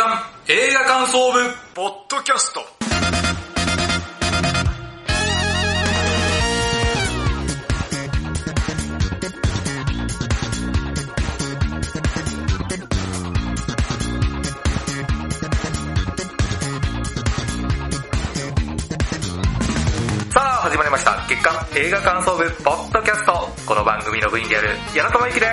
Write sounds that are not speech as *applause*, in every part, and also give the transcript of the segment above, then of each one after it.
刊映画感想部ポッドキャスト。さあ始まりました。月間映画感想部ポッドキャスト。この番組の部員である矢野智之で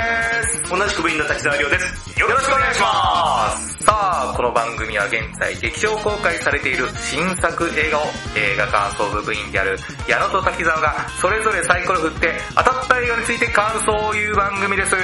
す同じく部員の滝沢亮です。よろしくお願いしますさあこの番組は現在劇場公開されている新作映画を映画感想部部員である矢野と滝沢がそれぞれサイコロ振って当たった映画について感想を言う番組ですあり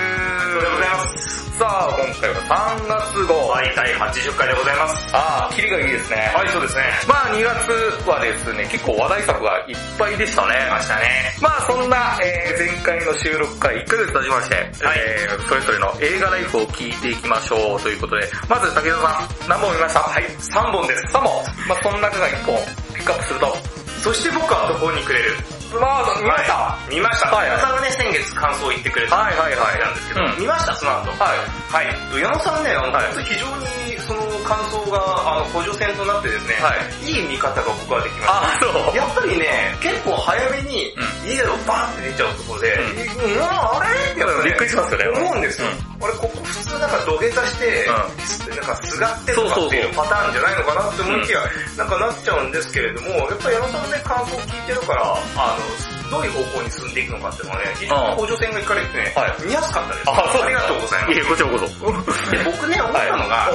がとうございます。さあ今回は3月号、はい、第80回でございます。ああキリがいいですねはい、そうですね。まあ2月はですね、結構話題作がいっぱいでしたね。ましたね。まあそんな、えー前回の収録から1ヶ月経ちまして、はいえーそれぞれの映画ライフを聞いていきましょうということで、まず武田さん、何本見ました？はい、3本です。3本。まあその中が1本ピックアップすると。そして僕は途方に暮れる？まあ見ました？はい見ました。はいさんがね、先月感想を言ってくれたはいはいはいなんですけど、うん見ました、その後。はい。はい。矢野さんね、あの、はい非常にその感想が、あの、補助線となってですね、、はいい見方が僕はできました。あ、そう。やっぱりね、結構早めにう家をバーって出ちゃうところで、うんうん、あれ？ってやっぱねびっくりしますよね。思うんですよ。俺ここ普通なんか土下座して、なんかすがってとかっていうパターンじゃないのかなって思いきや、なんかなっちゃうんですけれども、やっぱり矢野さんのね、感想を聞いてるから、あの、どういう方向に進んでいくのかっていうのはね、非常に補助線がいかれてね、はい見やすかったです。あ、りがとうございますい。え、こちらこそ。で僕ね、思ったのが、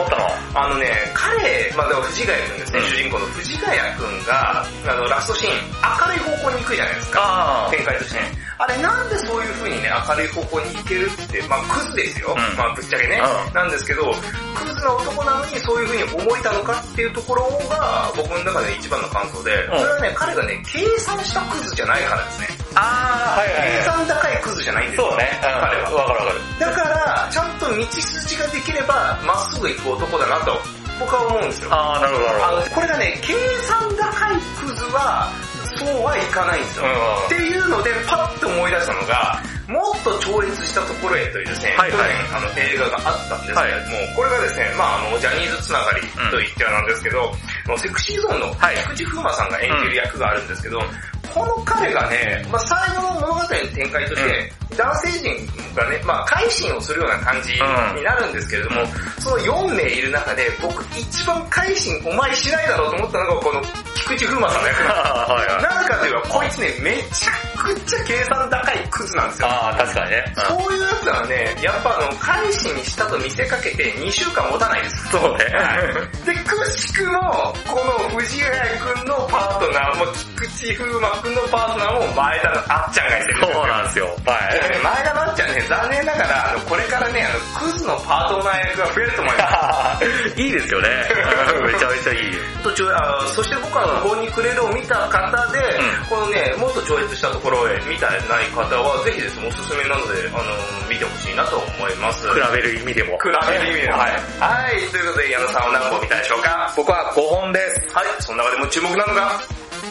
あのね、彼、まあ、だから藤ヶ谷くんですね、うん主人公の藤ヶ谷くんが、あの、ラストシーン、明るい方向に行くじゃないですか。あ展開としてね。あれなんでそういう風にね、明るい方向に行けるって、まあクズですよ。うんまあぶっちゃけね。うんなんですけど、クズな男なのにそういう風に思えたのかっていうところが僕の中で一番の感想で、うんそれはね、彼がね、計算したクズじゃないからですね。あー、はいはい計はい。算高いクズじゃないんですよ。そうね。うん彼は。わかるわかる。だから、ちゃんと道筋ができれば、まっすぐ行く男だなと、僕は思うんですよ。あー、なるほどなるほど。これがね、計算高いクズは、そうはいかないんですよ。うん。っていうので、パッと思い出したのが、もっと超越したところへというですね、はいはい。去年あの映画があったんですけれども、これがですね、まああの、ジャニーズつながりと言ってはなんですけど、あのセクシーゾーンのはい。菊池風磨さんが演じる役があるんですけど、この彼がね、まあ最後の物語の展開として、男性陣がね、まあ改心をするような感じになるんですけれども、その4名いる中で、僕一番改心お前しないだろうと思ったのがこの菊池風磨さんの役なんです。*laughs* なぜかというと、こいつね、めちゃくちゃ計算高いクズなんですよ。あー、確かにね。うんそういうやつはね、やっぱあの、改心したと見せかけて2週間持たないです。そうね。で、くしくも、この藤ヶ谷くんのパートナーも、菊池風磨くんのパートナーも前田のあっちゃんがいてる。そうなんですよ。はい。前田のあっちゃんね、残念ながら、あの、これからね、あの、クズのパートナー役が増えると思います。*laughs* いいですよね。*laughs* めちゃめちゃいい。途中、あそして僕はここにくれるを見た方で、うんこのね、もっと超越したところへ見たない方は、ぜひですね、おすすめなので、あの、見てほしいなと思います。比べる意味でも。比べる意味でも。はい。はい、ということで、矢野さんは何本見たでしょうか？僕は5本です。はい、その中でも注目なのが、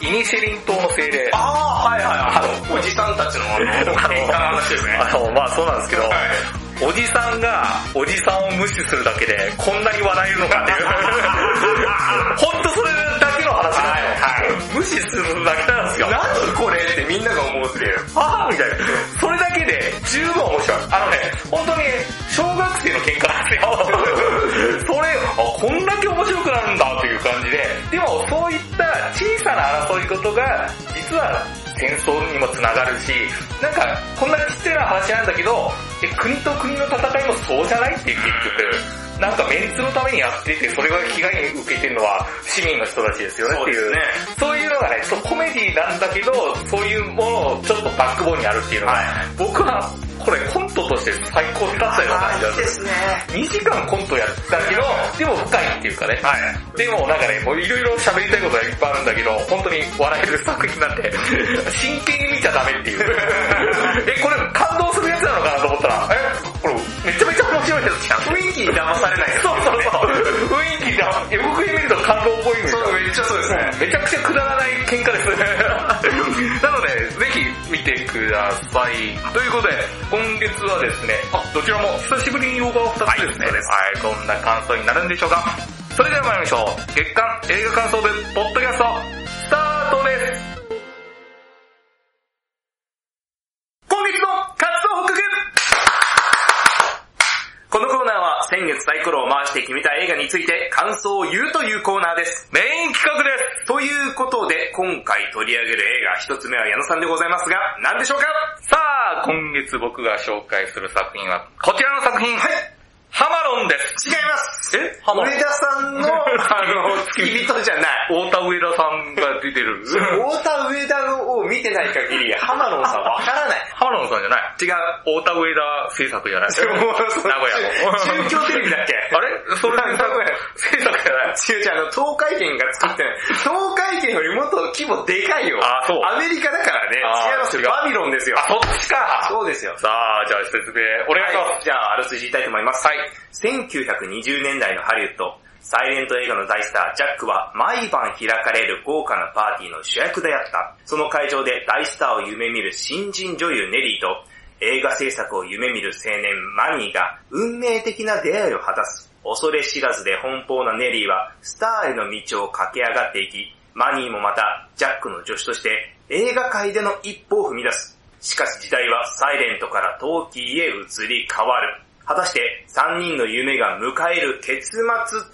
イニシェリン島の精霊。ああ、はいはい、あの、おじさんたちの、あの、喧嘩の話ですね。あの、まあそうなんですけど、はいおじさんがおじさんを無視するだけでこんなに笑えるのかっていう。*laughs* ほんとそれだけの話なんですよ。無視するだけなんですよ。何これってみんなが思うっていう。ああみたいな。それだけで十分面白い。あのね、本当に小学生の喧嘩なんですよ。*laughs* それ、あ、こんだけ面白くなるんだっていう感じで、でもそういった小さな争い事が、実は戦争にもつながるし、なんか、こんなちっちゃな話なんだけど、国と国の戦いもそうじゃないって結局、なんかメンツのためにやってて、それが被害に受けてるのは市民の人たちですよねっていう。そうねそういうのがね、ちょっとコメディなんだけど、そういうものをちょっとバックボーンにあるっていうのが、僕はこれコントとして最高だったような感じがすね。2時間コントやったけど、でも深いっていうかね。はい。でもなんかね、もういろいろ喋りたいことがいっぱいあるんだけど、本当に笑える作品なんで、真剣に見ちゃダメっていう。*laughs* え、これ感動するやつなのかなと思ったら、え、これめちゃめちゃ面白いやつじゃん。雰囲気に騙されないやつそうそうそう。雰囲気が、予告編見ると感動っぽいんですよ。そう、めっちゃそうですね。めちゃくちゃくだらない喧嘩です。*laughs* なので、ぜひ見てください。ということで、今月はですね、あ、どちらも久しぶりに動画を2つですね。はい、どんな感想になるんでしょうか。それでは参りましょう。月間映画感想部ポッドキャスト、スタートです。先月サイコロを回して決めた映画について感想を言うというコーナーです。メイン企画です。ということで、今回取り上げる映画一つ目は矢野さんでございますが、何でしょうか？さあ、今月僕が紹介する作品は、こちらの作品。はい。ハマロンです。違いますえ？ハマロン上田さんの、*laughs* あの、付き人じゃない。太田上田さんが出てる。太田上田のを見てない限り、浜野さんわからない。*laughs* ハマロンさんじゃない。違う。太田上田製作じゃない。*laughs* もうそ名古屋の。中京テレビだっけ？あれ？それ名古屋制作じゃない。違う違う、あの、東海圏が作ってない。東海圏よりもっと規模でかいよ。あそうアメリカだからね。違いますよ。バビロンですよ。あ、そっちか。そうですよ。さあ、じゃあ説明、お願いします。はい、じゃあ、あらすじ言いたいと思います。はい。1920年代のハリウッド、サイレント映画の大スター、ジャックは毎晩開かれる豪華なパーティーの主役であった。その会場で大スターを夢見る新人女優ネリーと、映画制作を夢見る青年マニーが運命的な出会いを果たす。恐れ知らずで奔放なネリーはスターへの道を駆け上がっていき、マニーもまたジャックの助手として映画界での一歩を踏み出す。しかし時代はサイレントからトーキーへ移り変わる。果たして3人の夢が迎える結末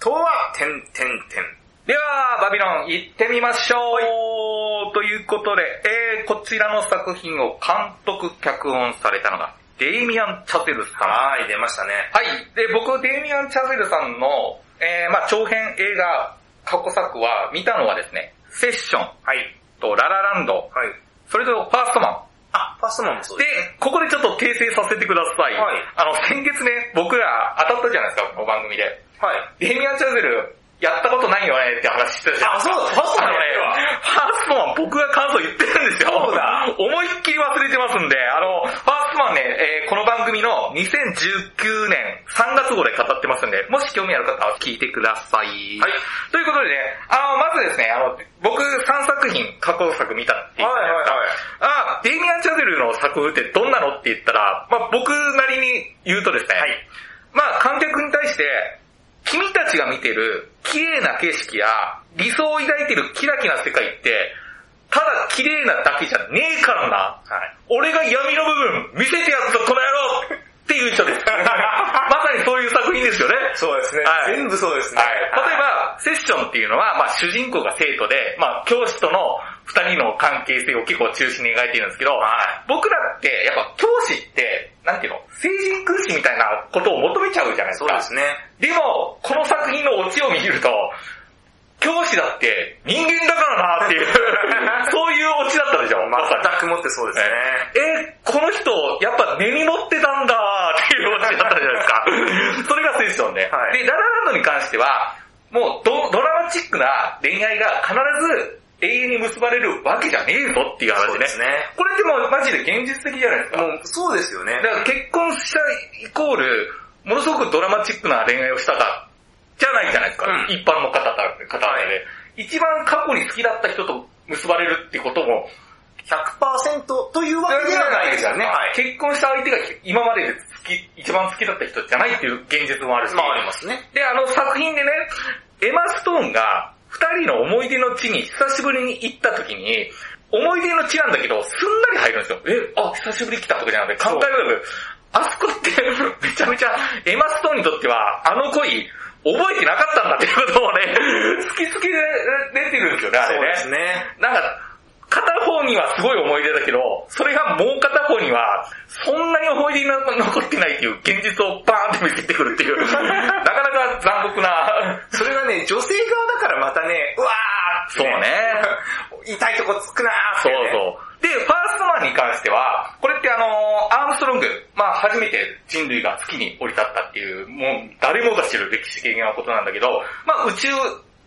とは、てんてんてん。では、バビロン行ってみましょう、ということで、えー、こちらの作品を監督、脚本されたのが、デイミアン・チャゼルさん。はい、出ましたね。はい。で、僕、デイミアン・チャゼルさんの、えー、まあ長編映画、過去作は見たのはですね、セッションはい。とララランド、はい。それとファーストマン。あ、ファーストマンもそうでですね。、ここでちょっと訂正させてください。はいあの、先月ね、僕ら当たったじゃないですか、この番組で。はい。デイミアン・チャゼル、やったことないよねって話してたじゃん。あそうだファーストマンファーストマン僕が感想言ってるんですよ。そうだ思いっきり忘れてますんで、あの、ファーストマンね、えーこの番組の2019年3月号で語ってますんで、もし興味ある方は聞いてください。はい。ということでね、あの、まずですね、あの、僕3作品、過去作見たって言ったじゃない。はいはいあ、デイミアン・チャゼルの作風ってどんなのって言ったら、まあ僕なりに言うとですね、はいまあ観客に対して、君たちが見てる綺麗な景色や理想を抱いてるキラキラな世界って、ただ綺麗なだけじゃねえからな。はい。俺が闇の部分見せてやるぞ、この野郎っていう人です。*laughs* まさにそういう作品ですよね。そうですね。はい全部そうですね。はい。例えば、セッションっていうのは、まあ主人公が生徒で、まあ教師との二人の関係性を結構中心に描いているんですけど、は僕らって、やっぱ教師って、なんていうの、聖人君子みたいなことを求めちゃうじゃないですか。そうですね。でも、この作品のオチを見ると、教師だって人間だからなっていう、*laughs* そういうオチだったでしょ、まさに。全くもってそうですね。え、この人、やっぱ根に持ってたんだっていうオチだったじゃないですか。*laughs* それがセッションで。はいで、ララランドに関しては、もうドドラマチックな恋愛が必ず永遠に結ばれるわけじゃねえぞっていう話ね。そうですね。これってもうマジで現実的じゃないですか。もう、そうですよねだ。から結婚したイコール、ものすごくドラマチックな恋愛をしたか、じゃないじゃないですか。うん一般の方々で、はい一番過去に好きだった人と結ばれるってことも、100%というわけではないですよね。はい。結婚した相手が今までで好き、一番好きだった人じゃないっていう現実もあるし。まあありますね。で、あの作品でね、エマ・ストーンが二人の思い出の地に久しぶりに行った時に、思い出の地なんだけど、すんなり入るんですよ。え、あ、久しぶり来たとかじゃなくて、考えるくあそこってめちゃめちゃ、エマ・ストーンにとっては、あの恋、覚えてなかったんだっていうことをね、*laughs* 突きつけ出てるんですよね、あれね。そうですね。なんか、片方にはすごい思い出だけど、それがもう片方には、そんなに思い出に残ってないっていう現実をバーンって見せてくるっていう、*laughs* なかなか残酷な、それがね、女性側だからまたね、うわーって、そうね。痛いとこつくなーって、ね。そうそう。で、ファーストマンに関しては、これってあのアームストロング、まあ初めて人類が月に降り立ったっていう、もう誰もが知る歴史的なことなんだけど、まあ宇宙、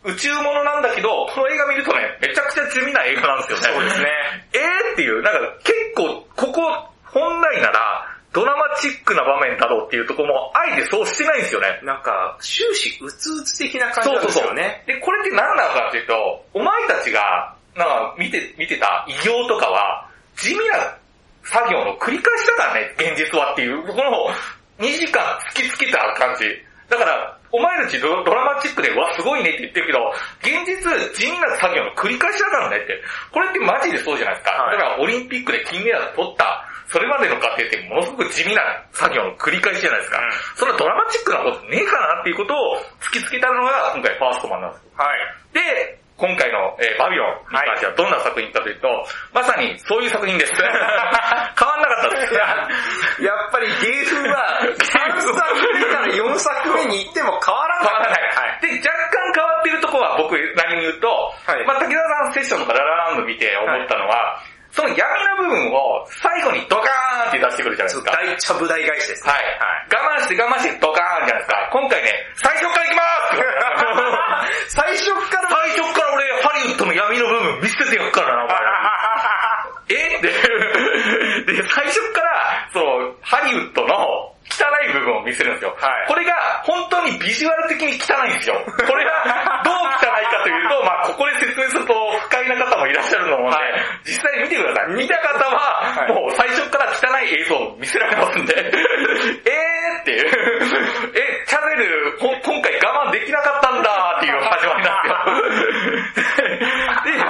宇宙ものなんだけど、この映画見るとね、めちゃくちゃ地味な映画なんですよね。そうですね。*laughs* えーっていう、なんか結構、ここ、本来なら、ドラマチックな場面だろうっていうところも、あえてそうしてないんですよね。なんか、終始うつうつ的な感じなんですよね。で、これって何なのかっていうと、お前たちが、なんか見て、見てた異業とかは、地味な作業の繰り返しだからね、現実はっていう、この2時間突きつけた感じ。だから、お前たちドドラマチックで、うわ、すごいねって言ってるけど、現実、地味な作業の繰り返しだからねって。これってマジでそうじゃないですか。はいだからオリンピックで金メダル取った、それまでの過程ってものすごく地味な作業の繰り返しじゃないですか。うんそんなドラマチックなことねえかなっていうことを突きつけたのが今回ファーストマンなんですよ。はい。で、今回の、えーバビロンに関してはどんな作品かというと、まさにそういう作品です。*laughs* 変わんなかったです。やっぱり芸風は、3作目から4作目に行っても変わらない。変わらない。はい。で、若干変わってるところは僕何に言うと、はいまあ、滝沢さんセッションとかララランド見て思ったのは、その闇の部分を最後にドカーンって出してくるじゃないですか。大ちゃぶ台返しですね。はい。我慢して我慢してドカーンじゃないですか。今回ね、最初から行きます *laughs* 最初から、最初から俺、ハリウッドの闇の部分見せてやっからな、お前ら *laughs* え？って、で、最初から、その、ハリウッドの汚い部分を見せるんですよ。はいこれが本当にビジュアル的に汚いんですよ。*laughs* これがどう汚いかというと、まあここで説明すると不快な方もいらっしゃると思うんで、はい実際見てください。見た方は、はいもう最初から汚い映像を見せられますんで、*laughs* えーっていう、え、チャゼル、ほ今回我慢できなかったんだっていう始まりなんですよ。*laughs*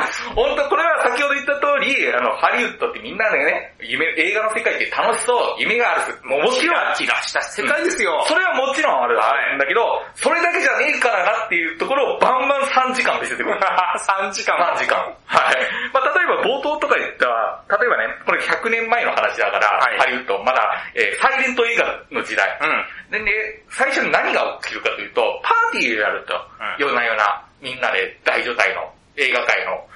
で、本当これは先ほど言った通り、あの、ハリウッドってみんなでね、夢、映画の世界って楽しそう、夢がある。ももちろん、キラした世界ですよ。それはもちろんあるはいんだけど、それだけじゃねえからなっていうところをバンバン3時間見せてくる。*laughs* 3時間。3時間。はい。まあ例えば冒頭とか言ったら、例えばね、これ100年前の話だから、はいハリウッド、まだ、えーサイレント映画の時代。うん。でね、最初に何が起きるかというと、パーティーをやると、ん夜な夜な、みんなで大所帯の映画界の。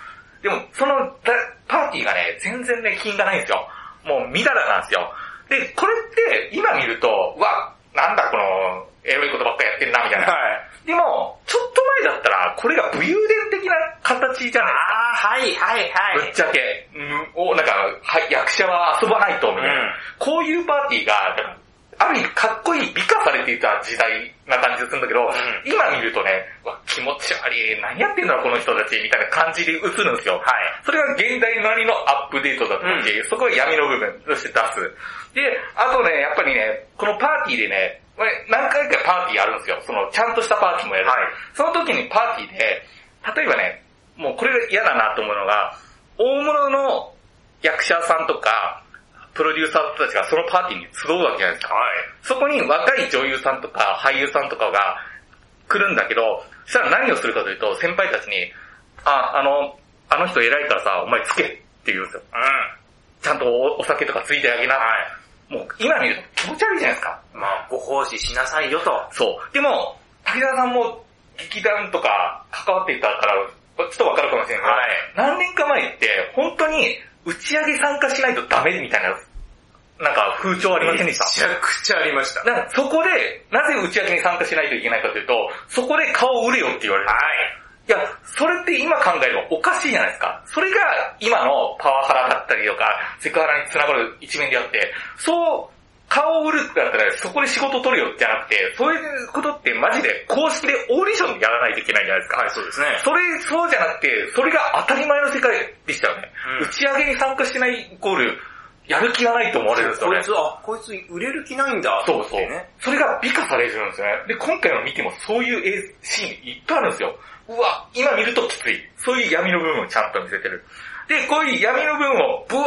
でも、そのだパーティーがね、全然ね、品がないんですよ。もう、みだらなんですよ。で、これって、今見ると、うわ、なんだこの、エロいことばっかやってんな、みたいな。はい。でも、ちょっと前だったら、これが武勇伝的な形じゃないあー、はいはいはぶっちゃけ、うん、おなんか、はい、役者は遊ばないと、みたいな。うんこういうパーティーが、ある意味かっこいい、美化されていた時代な感じがするんだけど、ん今見るとね、うわ気持ち悪い、何やってんだろう、この人たち、みたいな感じで映るんですよ。はい。それが現代なりのアップデートだと思って、そこが闇の部分として出す。で、あとね、やっぱりね、このパーティーでね、何回かパーティーあるんですよ。その、ちゃんとしたパーティーもやる。はいその時にパーティーで、例えばね、もうこれが嫌だなと思うのが、大物の役者さんとか、プロデューサーたちがそのパーティーに集うわけじゃないですか。はい。そこに若い女優さんとか俳優さんとかが来るんだけど、そしたら何をするかというと、先輩たちに、あ、あの、あの人偉いからさ、お前つけって言うんですよ。うちゃんとおお酒とかついてあげな。もう今見ると気持ち悪いじゃないですか。ん。まあ、ご奉仕しなさいよと。そう。でも、滝沢さんも劇団とか関わっていたから、ちょっとわかるかもしれないけど、はい何年か前って本当に打ち上げ参加しないとダメみたいな、なんか風潮ありませんでした？めちゃくちゃありました。だからそこで、なぜ打ち上げに参加しないといけないかというと、そこで顔を売れよって言われる。はい。いや、それって今考えればおかしいじゃないですか。それが今のパワハラだったりとか、セクハラにつながる一面であって、そう、顔を売るってなったらそこで仕事取るよじゃなくて、そういうことってマジで公式でオーディションでやらないといけないじゃないですか。はい、そうですね。それ、そうじゃなくて、それが当たり前の世界でしたよね。うん打ち上げに参加してないイコール、やる気がないと思われるんですよね。こいつ、あ、こいつ売れる気ないんだ。そうそう。それが美化されるんですよね。で、今回の見てもそういう映シーンいっぱいあるんですよ。うわ、今見るときつい。そういう闇の部分をちゃんと見せてる。で、こういう闇の部分をブワ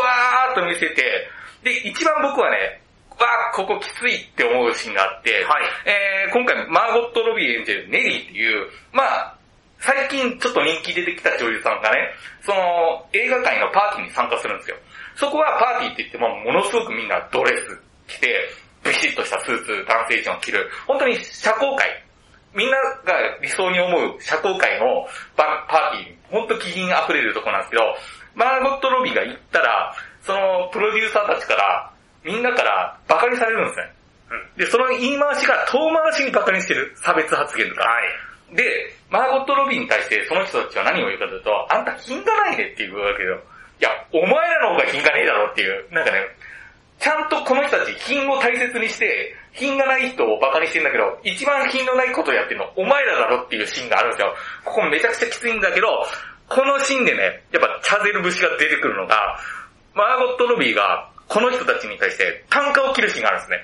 ーっと見せて、で、一番僕はね、わー、ここきついって思うシーンがあって、はい。えー、今回マーゴット・ロビー演じるネリーっていう、まあ、最近ちょっと人気出てきた女優さんがね、その映画界のパーティーに参加するんですよ。そこはパーティーって言ってもものすごくみんなドレス着て、ビシッとしたスーツ、男性陣を着る、本当に社交界、みんなが理想に思う社交界のパパーティー、本当気品溢れるとこなんですけど、マーゴット・ロビーが行ったら、そのプロデューサーたちから、みんなからバカにされるんですね。で、その言い回しが遠回しにバカにしてる。差別発言とか。はい。で、マーゴット・ロビーに対してその人たちは何を言うかというと、あんた品がないねって言うわけよ。いや、お前らの方が品がねえだろっていう。なんかね、ちゃんとこの人たち品を大切にして、品がない人をバカにしてんだけど、一番品のないことをやってるのお前らだろっていうシーンがあるんですよ。ここめちゃくちゃきついんだけど、このシーンでね、やっぱチャゼル節が出てくるのが、マーゴット・ロビーがこの人たちに対して単価を切るシーンがあるんですね。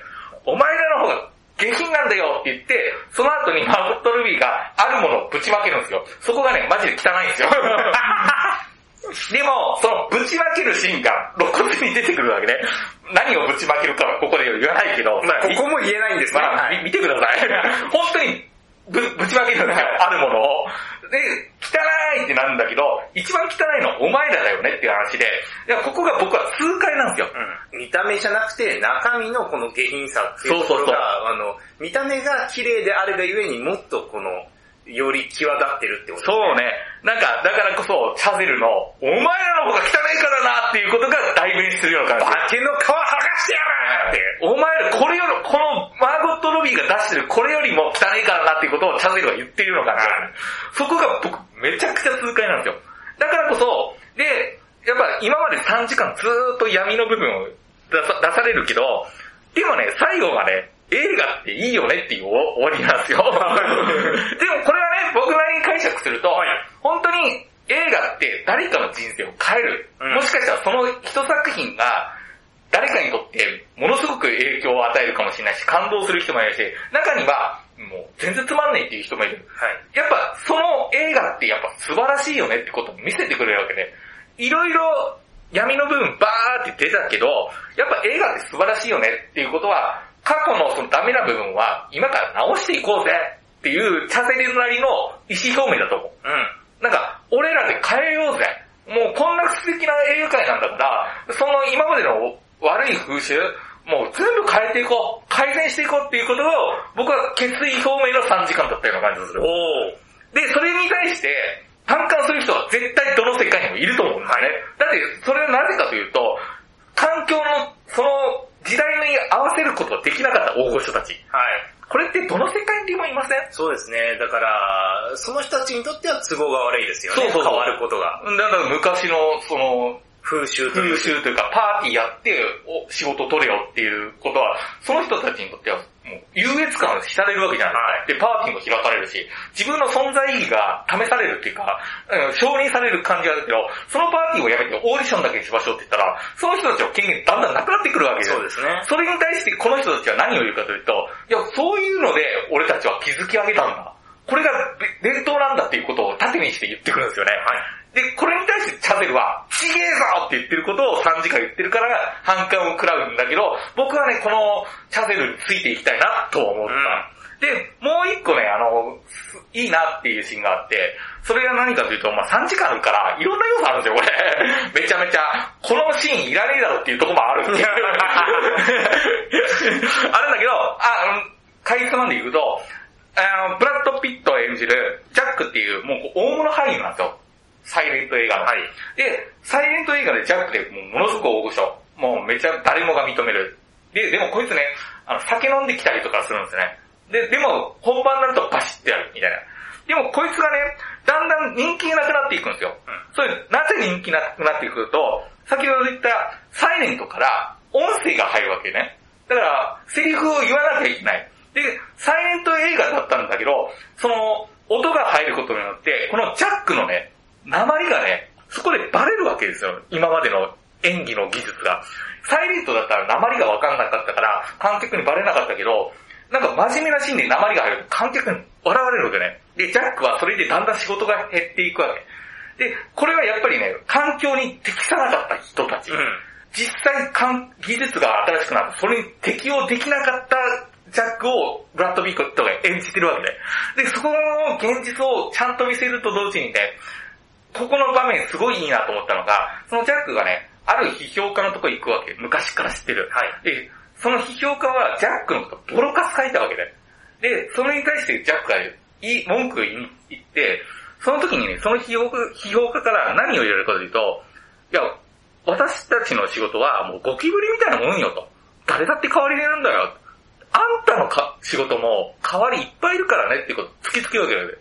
お前らの方が下品なんだよって言って、その後にマーゴット・ルビーがあるものをぶちまけるんですよ。そこがね、マジで汚いんですよ。*laughs* でも、そのぶちまけるシーンが露骨に出てくるわけね。何をぶちまけるかはここで言わないけど、まあ、ここも言えないんですね。まあ、はい見てください。本当にぶぶちまけるよ、*laughs* あるものを。で、汚いってなんだけど、一番汚いのはお前らだよねっていう話で、いやここが僕は痛快なんですよ。うん見た目じゃなくて中身のこの下品さっていうところが、そうそうそうあの、見た目が綺麗であるがゆえにもっとこの、より際立ってるってことですそうね。なんか、だからこそ、チャゼルの、お前らの方が汚いからなっていうことが代弁するような感じ。化けの皮剥がしてやるって。お前らこれより、このマーゴット・ロビーが出してるこれよりも汚いからなっていうことをチャゼルが言ってるようなそこが僕めちゃくちゃ痛快なんですよ。だからこそ、で、やっぱ今まで3時間ずーっと闇の部分を出さ出されるけど、でもね、最後がね、映画っていいよねっていう終わりなんですよ。*laughs* でもこれはね、僕なりに解釈すると、本当に映画って誰かの人生を変える。うんもしかしたらその一作品が誰かにとってものすごく影響を与えるかもしれないし、感動する人もいるし、中にはもう全然つまんないっていう人もいる。はい。やっぱその映画ってやっぱ素晴らしいよねってことを見せてくれるわけで、いろいろ闇の部分バーって出たけど、やっぱ映画って素晴らしいよねっていうことは、過去のそのダメな部分は今から直していこうぜっていうチャセリルなりの意思表明だと思う。うん。なんか、俺らで変えようぜ。もうこんな素敵な映画界なんだから、その今までの悪い風習、もう全部変えていこう。改善していこうっていうことを、僕は決意表明の3時間だったような感じがする。おで、それに対して、反感する人は絶対どの世界にもいると思うんだよね。だって、それはなぜかというと、環境の、その時代に合わせることができなかった大御所たち。はい。これってどの世界にもいません？そうですね。だから、その人たちにとっては都合が悪いですよね。そうそうそう変わることが。だから昔の、その、風習という風習というか、パーティーやってお仕事取れよっていうことは、その人たちにとっては、優越感を浸れるわけじゃないですか。で、パーティーも開かれるし、自分の存在意義が試されるっていうか、うん承認される感じがあるけど、そのパーティーをやめてオーディションだけにしましょうって言ったら、その人たちの権限だんだんなくなってくるわけですよそうですね。それに対してこの人たちは何を言うかというと、いや、そういうので俺たちは築き上げたんだ。これがで伝統なんだっていうことを盾にして言ってくるんですよね。で、これに対してチャゼルは、ちげえぞって言ってることを3時間言ってるから反感を食らうんだけど、僕はね、このチャゼルについていきたいなと思った。で、もう一個ね、あの、すいいなっていうシーンがあって、それが何かというと、まあ3時間あるから、いろんな要素あるんですよ、これ。*laughs* めちゃめちゃ、このシーンいらねえだろっていうところもあるっていう。*laughs* あるんだけど、あ、あの、かいつまんで言うと、あの、ブラッド・ピットを演じるジャックっていう、もう大物俳優なんですよ。サイレント映画の。はい。で、サイレント映画でジャックでものすごく大御所。もうめちゃ誰もが認める。で、でもこいつね、あの、酒飲んできたりとかするんですね。で、でも本番になるとバシッてやるみたいな。でもこいつがね、だんだん人気がなくなっていくんですよ。それ、なぜ人気なくなっていくと、先ほど言ったサイレントから音声が入るわけね。だから、セリフを言わなきゃいけない。で、サイレント映画だったんだけど、その、音が入ることによって、このジャックのね、鉛がね、そこでバレるわけですよ。今までの演技の技術が。サイレントだったら鉛がわかんなかったから、観客にバレなかったけど、なんか真面目なシーンで鉛が入ると観客に笑われるわけね。で、ジャックはそれでだんだん仕事が減っていくわけ。で、これはやっぱりね、環境に適さなかった人たち。実際かん技術が新しくなって、それに適応できなかったジャックをブラッド・ビーコットが演じてるわけで。で、そこの現実をちゃんと見せると同時にね、ここの場面すごいいいなと思ったのが、そのジャックがね、ある批評家のとこ行くわけ。昔から知ってる。はい。で、その批評家はジャックのことボロカス書いたわけで。で、それに対してジャックがいい文句を言って、その時にね、その批評批評家から何を言われるかというと、いや、私たちの仕事はもうゴキブリみたいなもんよと。誰だって代わりになるんだよ。あんたのか仕事も代わりいっぱいいるからねっていうことを突きつけるわけだよね。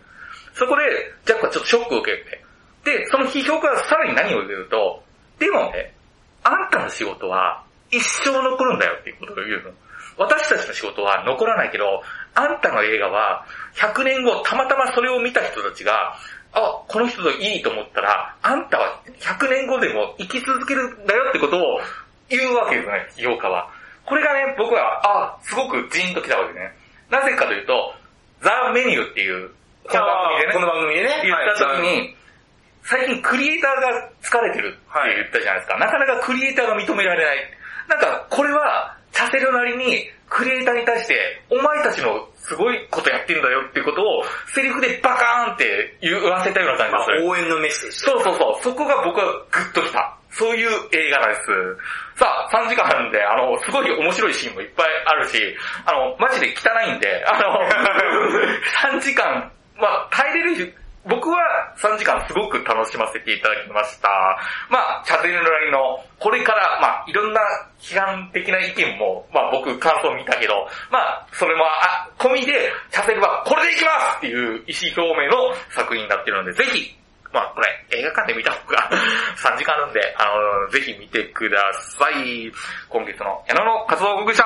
そこで、ジャックはちょっとショックを受けて。で、その批評家はさらに何を言うと、でもね、あんたの仕事は一生残るんだよっていうことを言うの。私たちの仕事は残らないけど、あんたの映画は100年後たまたまそれを見た人たちが、あ、この人といいと思ったら、あんたは100年後でも生き続けるんだよってことを言うわけですね、批評家は。これがね、僕は、あ、すごくジーンときたわけね。なぜかというと、ザ・メニューっていう、この番組でね、この番組でね。言った時に、最近クリエイターが疲れてるって言ったじゃないですか。なかなかクリエイターが認められない。なんか、これは、チャセルなりに、クリエイターに対して、お前たちのすごいことやってんだよっていうことを、セリフでバカーンって言わせたような感まあじがする。応援のメッセージ。そうそうそう。そこが僕はグッときた。そういう映画です。さあ、3時間なんで、あの、すごい面白いシーンもいっぱいあるし、あの、マジで汚いんで、あの、*laughs* 3時間、まあ、耐えれる僕は3時間すごく楽しませていただきました。まあ、チャゼルなりの、これから、まあ、いろんな批判的な意見も、まあ僕感想見たけど、まあ、それも、あ、込みで、チャゼルはこれでいきますっていう意思表明の作品になってるので、ぜひ、まあこれ映画館で見た方が *laughs* 3時間あるんで、あの、ぜひ見てください。今月の矢野の活動報告で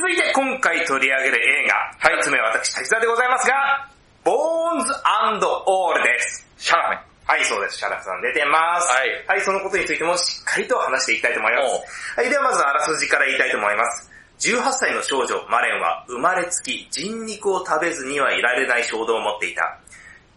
続いて今回取り上げる映画、はい、つ目は私、滝沢でございますが、ボーンズオールです。シャラメ。はい、そうです。シャラフさん出てます。はい。はい、そのことについてもしっかりと話していきたいと思います。はい、ではまずあらすじから言いたいと思います。18歳の少女、マレンは生まれつき人肉を食べずにはいられない衝動を持っていた。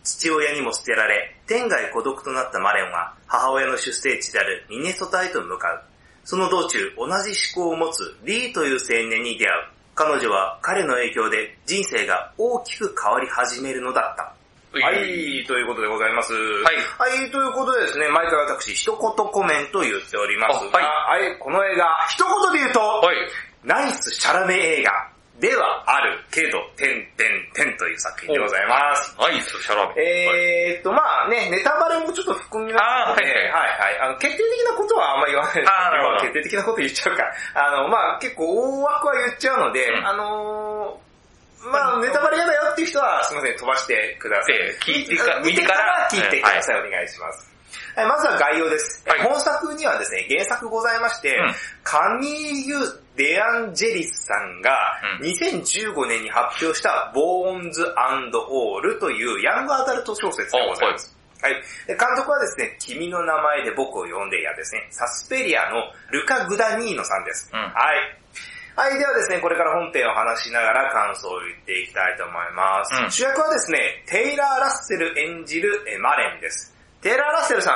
父親にも捨てられ、天涯孤独となったマレンは母親の出生地であるミネソタへと向かう。その道中、同じ思考を持つリーという青年に出会う。彼女は彼の影響で人生が大きく変わり始めるのだった。はい、ということでございます。はい。はい、ということでですね、毎回私、一言コメントを言っておりますが、はい、はい、この映画、一言で言うと、はい、ナイスシャラメ映画ではあるけど、てんてんてんという作品でございます。ナイスシャラメ。えーっと、まあね、ネタバレもちょっと含みますので、はい、はい、はい。あの、決定的なことはあんま言わないですあ決定的なこと言っちゃうから。あの、まあ結構大枠は言っちゃうので、うん、あのーまあ、ネタバレ嫌だよっていう人は、すみません、飛ばしてください。聞いてか、見てから聞いてください。お願いします。はい、まずは概要です。はい、本作にはですね、原作ございまして、うん、カミーユ・デアンジェリスさんが、2015年に発表したボーンズオールというヤングアダルト小説でございます。はい。で監督はですね、君の名前で僕を呼んでやですね、サスペリアのルカ・グダニーノさんです。うん、はい。はい、ではですね、これから本編を話しながら感想を言っていきたいと思います。うん、主役はですね、テイラー・ラッセル演じるマレンです。テイラー・ラッセルさん、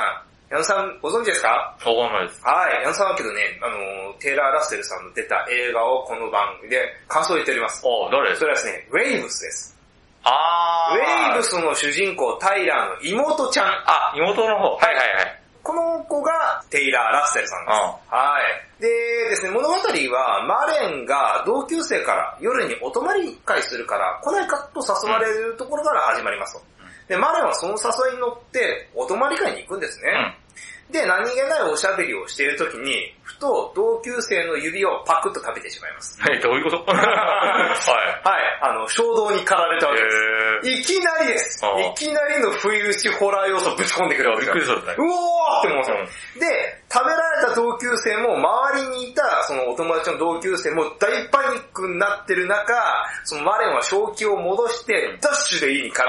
矢野さんご存知ですか？わかんないです。はい、矢野さんはけどね、あの、テイラー・ラッセルさんの出た映画をこの番組で感想を言っております。お誰それはですね、ウェイブスです。あー。ウェイブスの主人公、タイラーの妹ちゃん。あ、妹の方。はいはいはい。この子がテイラー・ラッセルさんです。はい。でですね、物語はマレンが同級生から夜にお泊まり会するから来ないかと誘われるところから始まりますと。で、マレンはその誘いに乗ってお泊まり会に行くんですね。うん、で、何気ないおしゃべりをしているときに、ふと同級生の指をパクッと食べてしまいます。はい、どういうこと？*laughs* はい。はい、あの、衝動に駆られたわけです。いきなりです。いきなりの不意打ちホラー要素ぶち込んでくるわけですびっくりするね。うおーって思うんですよ。うん、で、食べられた同級生も周りにいたそのお友達の同級生も大パニックになってる中、そのマレンは正気を戻して、ダッシュで家に帰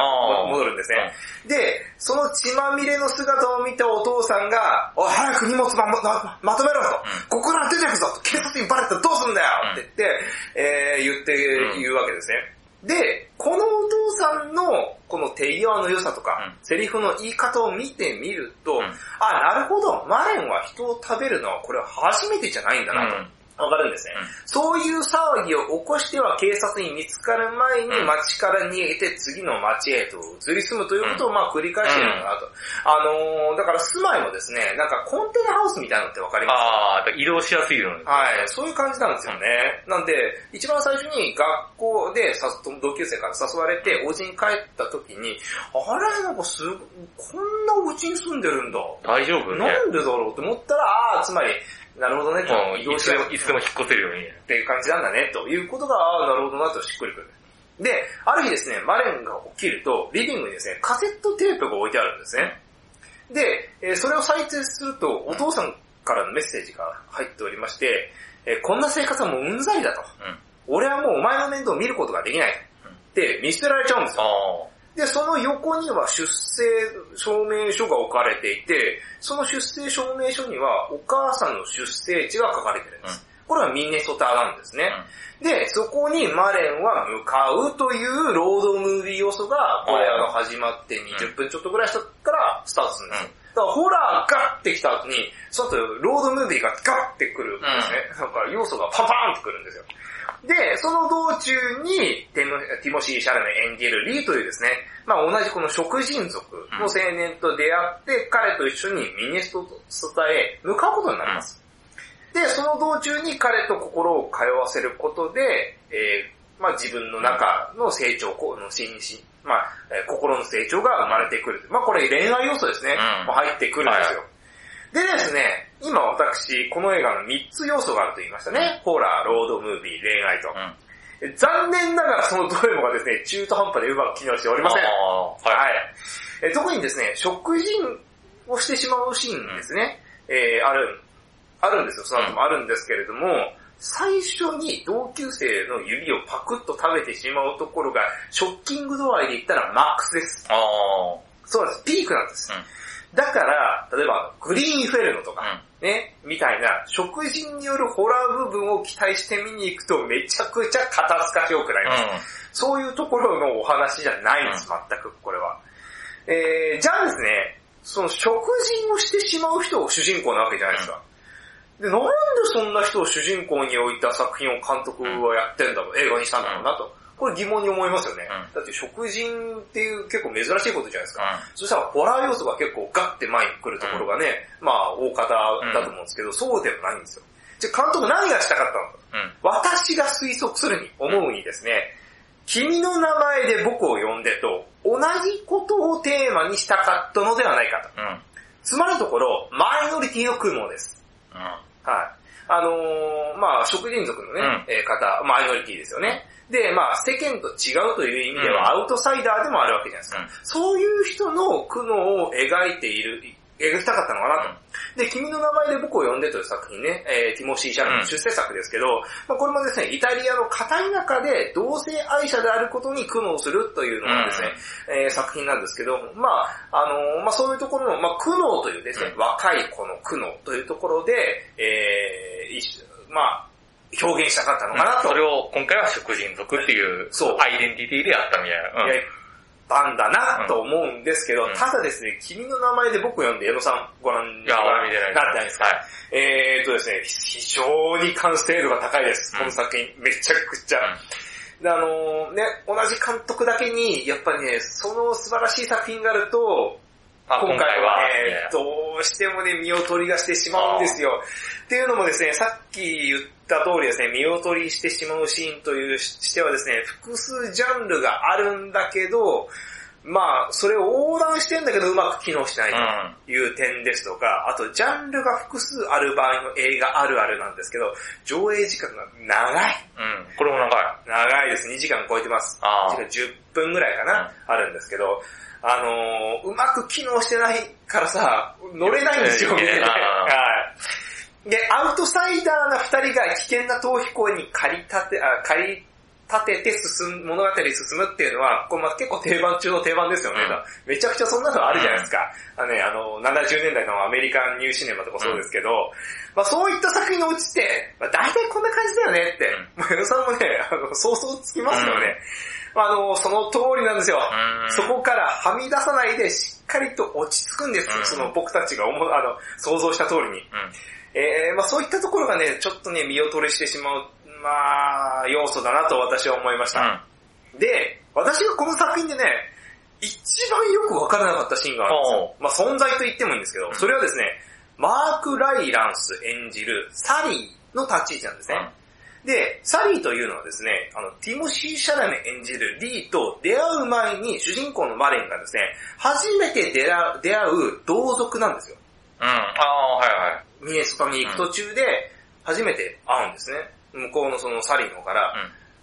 戻るんですね。で、その血まみれの姿を見たお父さんが、おい、早く荷物まままとめろと、うん、ここから出てくぞ。と、警察にバレたらどうすんだよ。って言って、えー、言って、言うわけですね。で、このお父さんのこの手際の良さとか、うん、セリフの言い方を見てみると、うん、あ、なるほど、マレンは人を食べるのはこれは初めてじゃないんだなと。うんわかるんですね、うん、そういう騒ぎを起こしては警察に見つかる前に街から逃げて次の街へと移り住むということをまあ繰り返してるのかなと。うん、あのー、だから住まいもですね、なんかコンテナハウスみたいなのってわかりますか？ああ、移動しやすいよね。はい、そういう感じなんですよね。うん、なんで、一番最初に学校で同級生から誘われて、お家に帰った時に、あれなんかすこんなお家に住んでるんだ。大丈夫、ね、なんでだろうって思ったら、ああ、つまり、なるほどね、移動しいつでも引っ越せるように。っていう感じなんだね、ということが、ああ、なるほどなとしっくりくる。で、ある日ですね、マレンが起きると、リビングにですね、カセットテープが置いてあるんですね。で、えー、それを再生すると、お父さんからのメッセージが入っておりまして、えー、こんな生活はもううんざりだと。うん、俺はもうお前の面倒を見ることができない。っって見捨てられちゃうんですよ。で、その横には出生証明書が置かれていて、その出生証明書にはお母さんの出生地が書かれてるんです。これはミネソタなんですね。で、そこにマレンは向かうというロードムービー要素が、これあの始まって20分ちょっとぐらいしたからスタートするんですよ。だからホラーガッて来た後に、その後ロードムービーがガッて来るんですね。だから要素がパンパンって来るんですよ。で、その道中にティモシー・シャルメ演じるリーというですね、まあ同じこの食人族の青年と出会って、彼と一緒にミネストスタへ向かうことになります。で、その道中に彼と心を通わせることで、えー、まあ自分の中の成長、の心身、まあ、えー、心の成長が生まれてくる。まあこれ恋愛要素ですね。うん、入ってくるんですよ。はいでですね、今私、この映画の3つ要素があると言いましたね。ホラー、ロードムービー、恋愛と。うん、残念ながらそのどれもがですね、中途半端でうまく機能しておりません。はい、え特にですね、食事をしてしまうシーンですね、うん、えー、ある、あるんですよ、その後もあるんですけれども、うん、最初に同級生の指をパクッと食べてしまうところが、ショッキング度合いで言ったらマックスです。そうです、ピークなんです。うんだから、例えば、グリーンフェルノとか、うん、ね、みたいな、食人によるホラー部分を期待して見に行くとめちゃくちゃ肩透かしよくなります、うん。そういうところのお話じゃないんです、全く、これは。えー、じゃあですね、その食人をしてしまう人を主人公なわけじゃないですか。で、なんでそんな人を主人公に置いた作品を監督はやってんだろう、映画にしたんだろうなと。これ疑問に思いますよね。うん、だって食人っていう結構珍しいことじゃないですか。うん、そしたらホラー要素が結構ガッて前に来るところがね、うん、まあ大方だと思うんですけど、そうでもないんですよ。じゃ監督何がしたかったのか、私が推測するに、思うにですね、君の名前で僕を呼んでと、同じことをテーマにしたかったのではないかと。つまるところ、マイノリティの苦悩です。はい。あのー、まあ、食人族のね、うん、え方、マイノリティですよね。で、まあ、世間と違うという意味ではアウトサイダーでもあるわけじゃないですか。うん、そういう人の苦悩を描いている、描きたかったのかなと。で、君の名前で僕を呼んでという作品ね、えー、ティモシー・シャルの出世作ですけど、まあ、これもですね、イタリアの片田舎で同性愛者であることに苦悩するというのがですね、えー、作品なんですけど、まあ、あのー、まあ、そういうところの、まあ、苦悩というですね、若い子の苦悩というところで、えー、まあ、表現したかったのかなと。それを今回は食人族っていう、そう。アイデンティティでやったみたいな。うん、やったんだなと思うんですけど、うん、ただですね、君の名前で僕読んで、矢野さんご覧になってないですか、はい、えーとですね、非常に完成度が高いです。この作品、めちゃくちゃ。で、あのー、ね、同じ監督だけに、やっぱりね、その素晴らしい作品があると、今回はね、どうしてもね、見劣りがしてしまうんですよ。っていうのもですね、さっき言った通りですね、見劣りしてしまうシーンというしてはですね、複数ジャンルがあるんだけど、まあ、それを横断してんだけどうまく機能しないという点ですとか、あとジャンルが複数ある場合の映画あるあるなんですけど、上映時間が長い。うん、これも長い。長いです。2時間超えてます。あ時間10分ぐらいかな、うん、あるんですけど、あのー、うまく機能してないからさ、乗れないんですよ、みんなね。はい。で、アウトサイダーな二人が危険な逃避行に借り立て、あ、借り立てて進む、物語進むっていうのは、これまあ結構定番中の定番ですよね。うん、めちゃくちゃそんなのあるじゃないですか。うん、あのね、あの、70年代のアメリカンニューシネマとかそうですけど、うん、まあそういった作品のうちって、まあ大体こんな感じだよねって、まあ、*laughs* さんもね、あの、想像つきますよね。あの、その通りなんですよ。そこからはみ出さないでしっかりと落ち着くんです。その僕たちが思う、あの、想像した通りに。えー、まあそういったところがね、ちょっとね、見劣りしてしまう、まあ、要素だなと私は思いました。で、私がこの作品でね、一番よくわからなかったシーンがあるんですよ。まあ存在と言ってもいいんですけど、それはですね、マーク・ライランス演じるサリーの立ち位置なんですね。で、サリーというのはですね、あの、ティモシー・シャラメ演じるリーと出会う前に主人公のマレンがですね、初めて出会う同族なんですよ。うん、あ。ミネスパに行く途中で、初めて会うんですね。向こうのそのサリーの方から、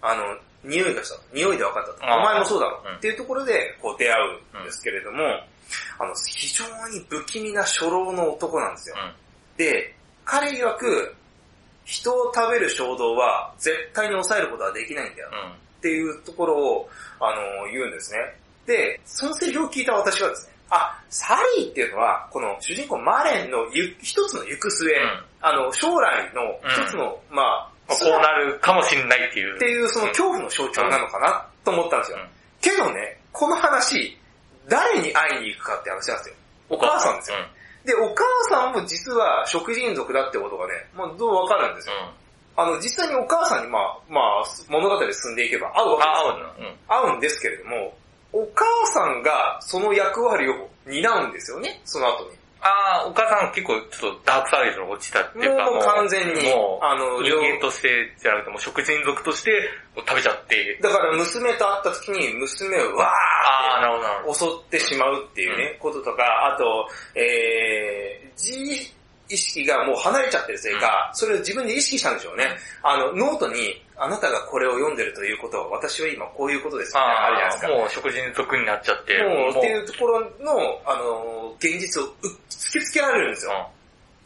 うん、あの、匂いがした。匂いで分かったと。お前もそうだろ。うん、っていうところで、こう出会うんですけれども、あの、非常に不気味な初老の男なんですよ。で、彼曰く、人を食べる衝動は絶対に抑えることはできないんだよ。ってっていうところを、あの、言うんですね。で、そのセリフを聞いた私はですね、あ、サリーっていうのは、この主人公マレンのゆ一つの行く末、ん。あの、将来の一つの、まあ、まあこうなるかもしんないっていう。っていう。その恐怖の象徴なのかなと思ったんですよ。う。んけどね、この話、誰に会いに行くかって話なんですよ。お母さんですよ。で、お母さんも実は食人族だってことがね、まあどう。わかるんですよ。う。ん。あの、実際にお母さんにまあ、まあ、物語で進んでいけば会う。わけですよあ、合う。な。う。ん。合う。んですけれども、お母さんがその役割を担うんですよね、その後に。ああ、お母さん結構ちょっとダークサイドに落ちたっていうか、もう完全にあの人間としてじゃなくて、もう食人族として食べちゃって、だから娘と会った時に娘をわー。って襲ってしまうっていうね、こととか、あと、えー、自意識がもう離れちゃってるせいか、それを自分で意識したんでしょうね。あの、ノートに、あなたがこれを読んでるということは、私は今こういうことですみたいなのあるじゃないですか。もう食人族になっちゃって、もう、っていうところの、あの、現実をう突きつけられるんですよ。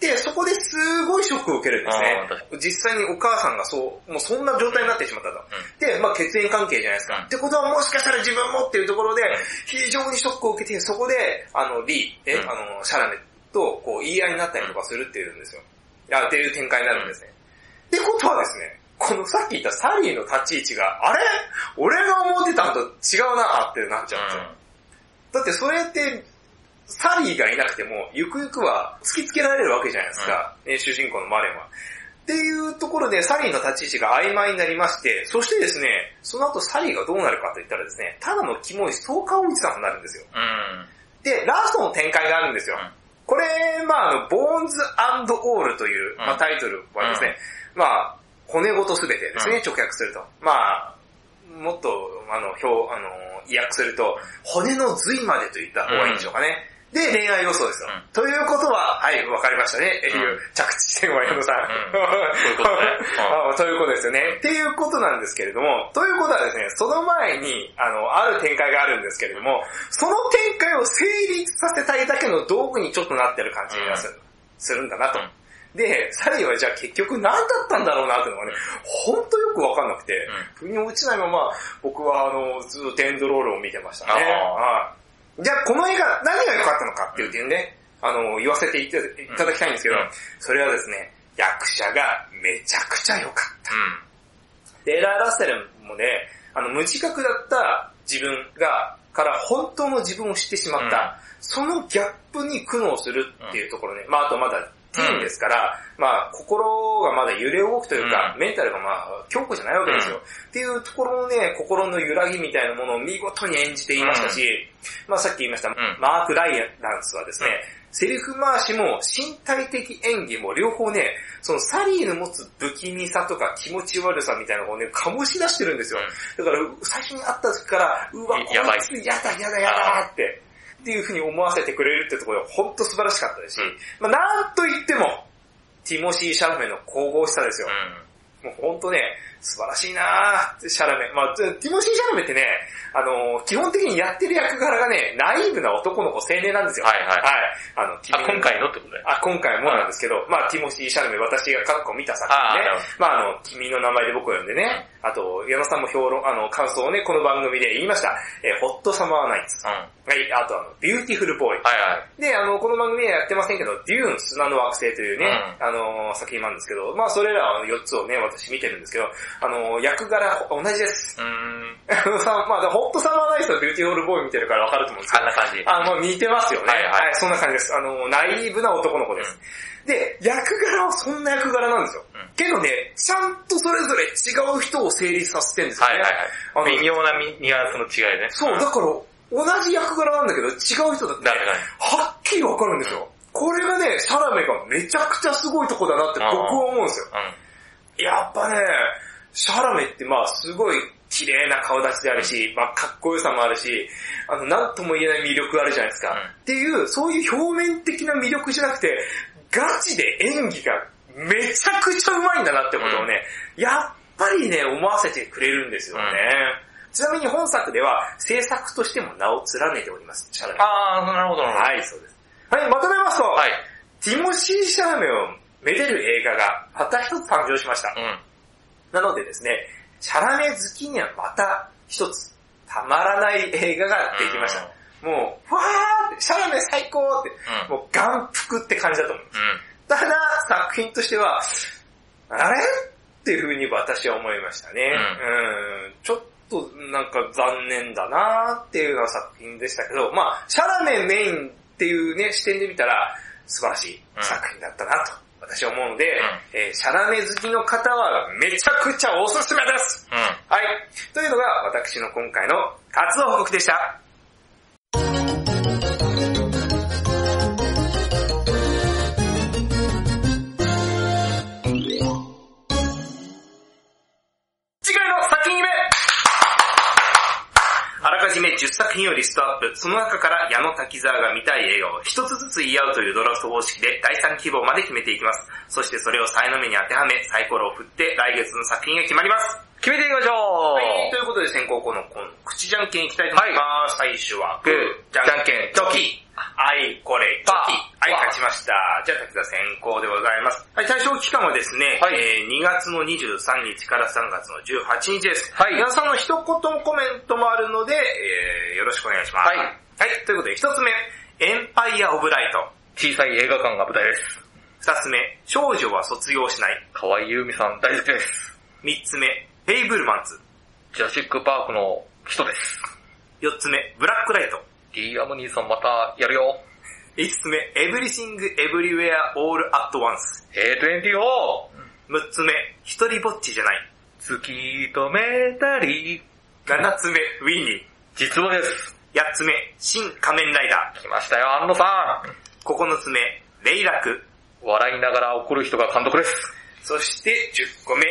で、そこですごいショックを受けるんですねあ。実際にお母さんがそう、もうそんな状態になってしまったと。で、まあ血縁関係じゃないですか。うんってことはもしかしたら自分もっていうところで、非常にショックを受けて、そこで、あの、リー、ねうんあの、シャラメと、こう、言い合いになったりとかするっていうんですよ。あっていう展開になるんですね。ってことはですね、このさっき言ったサリーの立ち位置が、あれ？俺が思ってたのと違うなってなっちゃうんですよ。だってそれって、サリーがいなくても、ゆくゆくは突きつけられるわけじゃないですか、ね主人公のマレンは。っていうところでサリーの立ち位置が曖昧になりまして、そしてですね、その後サリーがどうなるかと言ったらですね、ただのキモいストーカーおじさんになるんですよ。うん。うん。で、ラストの展開があるんですよ。うんこれ、まああの、ボーンズオールという、まあ、うんタイトルはですね、まあ骨ごとすべてですね、うん直訳すると。まあもっと、あの、表、あの、意訳すると、骨の髄までと言った方がいいんでしょうかね。で、恋愛予想ですよ。うんということは、はい、わかりましたね。っていう着地点は矢野さん。と *laughs* いうことですよね。っていうことなんですけれども、ということはですね、その前に、あの、ある展開があるんですけれども、その展開を成立させたいだけの道具にちょっとなってる感じがする,、するんだなと。うんで、サリーはじゃあ結局何だったんだろうなっていうのがね、ほんとよくわかんなくて、腑に落ちないまま、僕はあの、ずっとエンドロールを見てましたね。はいじゃあこの映画何が良かったのかっていう点ね、あの、言わせていただきたいんですけど、うん。それはですね、役者がめちゃくちゃ良かった。うん。で、エラー・ラッセルもね、あの、無自覚だった自分が、から本当の自分を知ってしまった、そのギャップに苦悩するっていうところね、まああとまだですから、まあ心がまだ揺れ動くというか、うん。メンタルがまあ強固じゃないわけですよ。っていうところのね、心の揺らぎみたいなものを見事に演じていましたし、まあさっき言いました、ん。マーク・ライランスはですね、セリフ回しも身体的演技も両方ね、そのサリーの持つ不気味さとか気持ち悪さみたいなのをね、醸し出してるんですよ。だから最初に会った時から、うわ、やばい。こいつやだやだやだって、っていう風に思わせてくれるってところが本当素晴らしかったです。し、まあなんと言っても、ティモシー・シャラメの神々しさですよ。もうほんとね、素晴らしいなーシャラメ。まあ、ティモシー・シャラメってね、あのー基本的にやってる役柄がね、ナイーブな男の子青年なんですよ。はいはいはい。あの、君あ、今回のってことね。あ、今回もなんですけど、まあ、ティモシー・シャラメ、私が過去見た作品ねまあ、あの、君の名前で僕を呼んでね、あと、矢野さんも評論、あの、感想をね、この番組で言いました。えーホットサマーナイツ。うん。はい、あとあの、ビューティフルボーイ。はいはい。で、あの、この番組ではやってませんけど、デューン、砂の惑星というね、あの、作品なんですけど、まあ、それら4つをね、私見てるんですけど、あの、役柄同じです。うーん。*laughs* まあ、ホットサマーナイツとビューティフルボーイ見てるからわかると思うんですけどあん、な感じ。あ、まあ似てますよね。はいはいそんな感じです。あの、ナイーブな男の子です。で、役柄はそんな役柄なんですよ。うんけどね、ちゃんとそれぞれ違う人を成立させてるんですよね。はいはいあのはい。微妙なニニュアンスの違いね。そう、だから、同じ役柄なんだけど違う人だって、はっきりわかるんですよ。これがね、シャラメがめちゃくちゃすごいとこだなって僕は思うんですよ。うん。やっぱね、シャラメってまあすごい綺麗な顔立ちであるし、まあかっこよさもあるし、あの、なんとも言えない魅力があるじゃないですか。うんっていう、そういう表面的な魅力じゃなくて、ガチで演技がめちゃくちゃうまいんだなってことをね、やっぱりね、思わせてくれるんですよね。ちなみに本作では制作としても名を連ねております、シャラメ。あー、なるほどなるほど。はい、そうです。はい、まとめますと、はい。ティモシー・シャラメをめでる映画がたった一つ誕生しました。うん。なのでですね、シャラメ好きにはまた一つ、たまらない映画ができました。もう、わーって、シャラメ最高って、うん。もう眼福って感じだと思う。うん。ただ、作品としては、あれ？っていう風に私は思いましたね。うん、ちょっとなんか残念だなっていうような作品でしたけど、まあ、シャラメメインっていうね、視点で見たら、素晴らしい作品だったなと。私は思うので、えーシャラメ好きの方はめちゃくちゃおすすめですうん。はい。というのが私の今回の活動報告でした。作品をリストアップ、その中から矢野滝沢が見たい映画を一つずつ言い合うというドラフト方式で第3希望まで決めていきます。そしてそれを才能目に当てはめ、サイコロを振って来月の作品が決まります。決めていきましょうはい、ということで先行このこの口じゃんけんいきたいと思います。最初はグー、じゃんけん、チョキ。はい、これ、チョキ。はい、勝ちました。じゃあ、滝沢先行でございます。はい、対象期間はですね、はいえー2月の23日から3月の18日です。はい皆さんの一言コメントもあるので、えーよろしくお願いします。はいはい、ということで、一つ目、エンパイア・オブ・ライト。小さい映画館が舞台です。二つ目、少女は卒業しない。河合優実さん大好きです。三つ目、フェイブルマンズ。ジュラシックパークの人です。四つ目、ブラックライト。リーアム・ニーソンまたやるよ。五つ目、エブリシング・エブリウェア・オール・アット・ワンス。A24! 六つ目、一人ぼっちじゃない。突き止めたり。七つ目、ウィニー。実話です。八つ目、新仮面ライダ来ましたよ、安野さー。九つ目、レイラク。ん。笑いながら怒る人が監督です。そして十個目、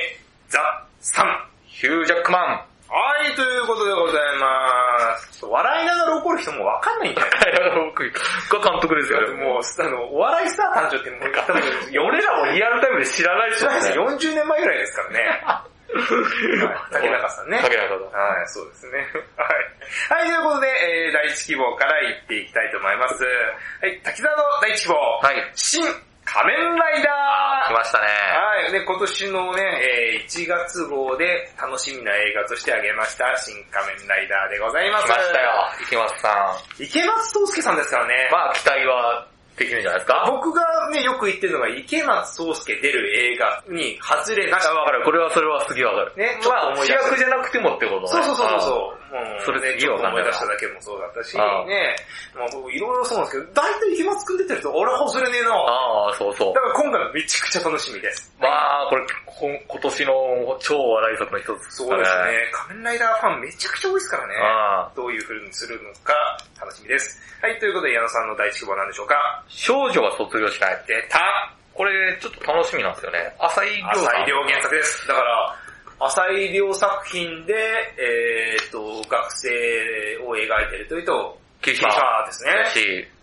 ザ・サン。ヒュージャックマン。はい、ということでございます。笑いながら怒る人もわかんないんだよ。*laughs* 僕が監督ですよ。もう、あの、お笑いスター誕生ってもう、多分、俺らもリアルタイムで知らない知らないですよ40年前ぐらいですからね。*laughs* はい竹中さんね。竹中さん。はい、そうですね。はい。はい、ということで、えー、第一希望から言っていきたいと思います。はい、滝沢の第一希望。はい。新仮面ライダー来ましたね。はい。で、今年のね、えー1月号で楽しみな映画としてあげました、新仮面ライダーでございます。来ましたよ、池松さん。池松壮亮さんですからね。まあ、期待はできるんじゃないですか？僕がね、よく言ってるのが、池松壮亮出る映画に外れなし。わかる。これはそれはすげえわかる。ね、まあ、主役じゃなくてもってことね。そうそうそうそう。もう、んないちょっと思い出しただけもそうだったし、ね、まあ僕いろいろそうなんですけど、大体池松くん出てると、俺は外れねえな。ああ、そうそうだ。から今回めちゃくちゃ楽しみです。まあ、これ、こ今年の超話題作の一つそうですね。仮面ライダーファンめちゃくちゃ多いですからね。どういう風にするのか楽しみです。はい、ということで矢野さんの第一希望は何でしょうか？少女は卒業しない。出たこれ、ちょっと楽しみなんですよね。浅井亮。浅井亮原作です。だから、浅井亮作品で、えーっと、学生を描いてるというと、霧島島ですね。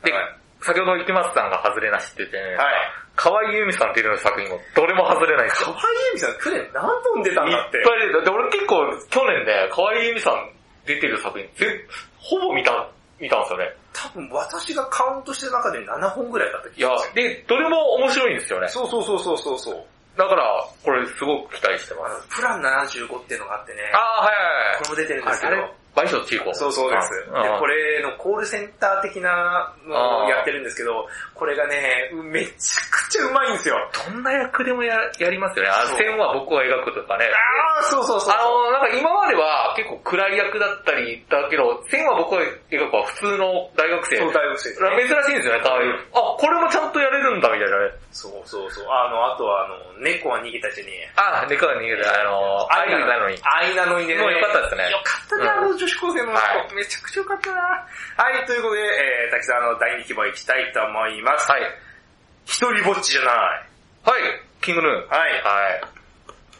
で、はい先ほど池松さんが外れなしって言ってね、はい。河合由美さんっていう作品もどれも外れないんですよ。河合由美さん去年何本出たんいだって。っぱい出てだって俺結構去年ね、河合由美さん出てる作品、ぜほぼ見た、見たんですよね。多分私がカウントしてる中で7本ぐらいだったいや気がする。、で、どれも面白いんですよね。そうそうそうそうそうそう。だから、これすごく期待してます。、プラン75っていうのがあってね。ああ、はいはいはい。これも出てるんですけど。倍賞チーコ。そうそうです。で、うんこれのコールセンター的なのをやってるんですけど、これがね、めちゃくちゃうまいんですよ。どんな役でもややりますよね。あそう線は僕は描くとかね。あー、そうそうそう。あの、なんか今までは結構暗い役だったりだけど、線は僕は描くは普通の大学生。そう、大学生ね。珍しいんですよね、可愛いあ、これもちゃんとやれるんだみたいなね。そうそうそう。あの、あとはあの、猫は逃げたちに、あ、猫が逃げて、あの、愛なのに。愛なのにね。もうよかったですねよかったね、あの女子高生の子、はいめちゃくちゃよかったな。はい、ということで、えー、滝沢の第2希望いきたいと思います。はい。一人ぼっちじゃない。はい、キングヌー。はい。はい。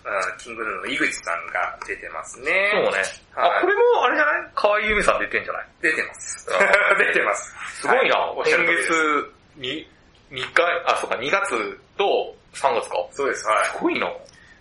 うんキングヌーの井口さんが出てますね。そうね。はいあ、これもあれじゃない？河合由美さん出てんじゃない？出てますあ。*laughs* 出てます。すごいな。はおっしゃ今る通りです月に、2回、あ、そうか、2月と3月か。そうです、はい。すごいな。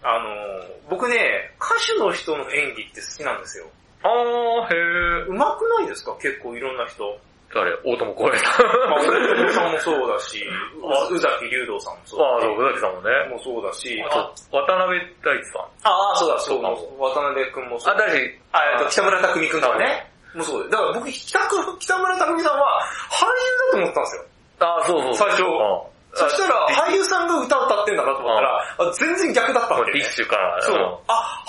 あのー、僕ね、歌手の人の演技って好きなんですよ。あー、へー。上手くないですか？結構いろんな人。あれ、大友光平さん。まあ、大友 *laughs* さんもそうだし、あ宇崎竜道さんもそうああ、だしそう、宇崎さんもね。もそうだし、あと、渡辺大地さん。ああ、そうだ、そうそうか渡辺くんもそうあ、大地、あ、えっと、北村匠海くんとかね。もうそうで。だから僕、北村匠海さんは俳優だと思ったんですよ。あそうそう。最初うんそしたら、あ俳優さんが歌歌ってんだなと思ったら、あ全然逆だったわけねディッ。シュから。そう。んあ、は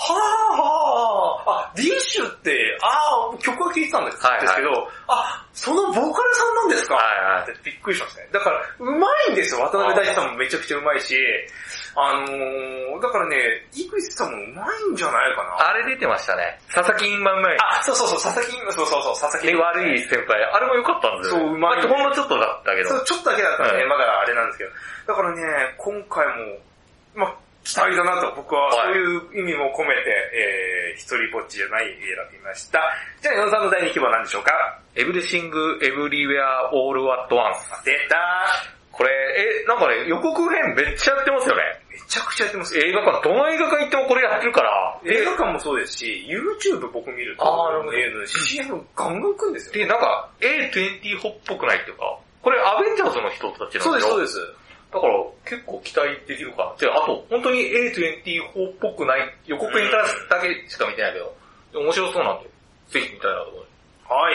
あ、はあ、あ、ディッシュって、ああ、曲は聴いてたんです,、はいはいですけど、あ、そのボーカルさんなんですか、はいはいってびっくりしましたね。だから、うまいんですよ。渡辺大地さんもめちゃくちゃうまいし、あのー、だからね、井口さんもうまいんじゃないかな。あれ出てましたね。佐々木インマン前。あ、そうそうそう、佐々木、そうそうそう、佐々木。で、悪い先輩。あれも良かったんですよ。そううまいあほんのちょっとだったけど。そう、ちょっとだけだったんでね、はいまだあれなんですけど。だからね、今回も、まあ、期待だなと僕ははいそういう意味も込めて、えー、一人ぼっちじゃない選びました。じゃあ、矢野さんの第2希望は何でしょうか？エブリシング、エブリウェア、オールアットワンス。出たこれ、え、なんかね、予告編めっちゃやってますよね。めちゃくちゃやってますよ。映画館、どの映画館行ってもこれやってるから。映画館もそうですし、YouTube 僕見ると、あーなるほどえー CM ガンガン来るんですよ。で、なんか、A24 っぽくないっていうか、これアベンジャーズの人たちなんそうです、そうでです。だから、結構期待できるかな。で、あと、本当に A24 っぽくない、予告編からだけしか見てないけど、面白そうなんで、ぜひ見たいなと思います。はい。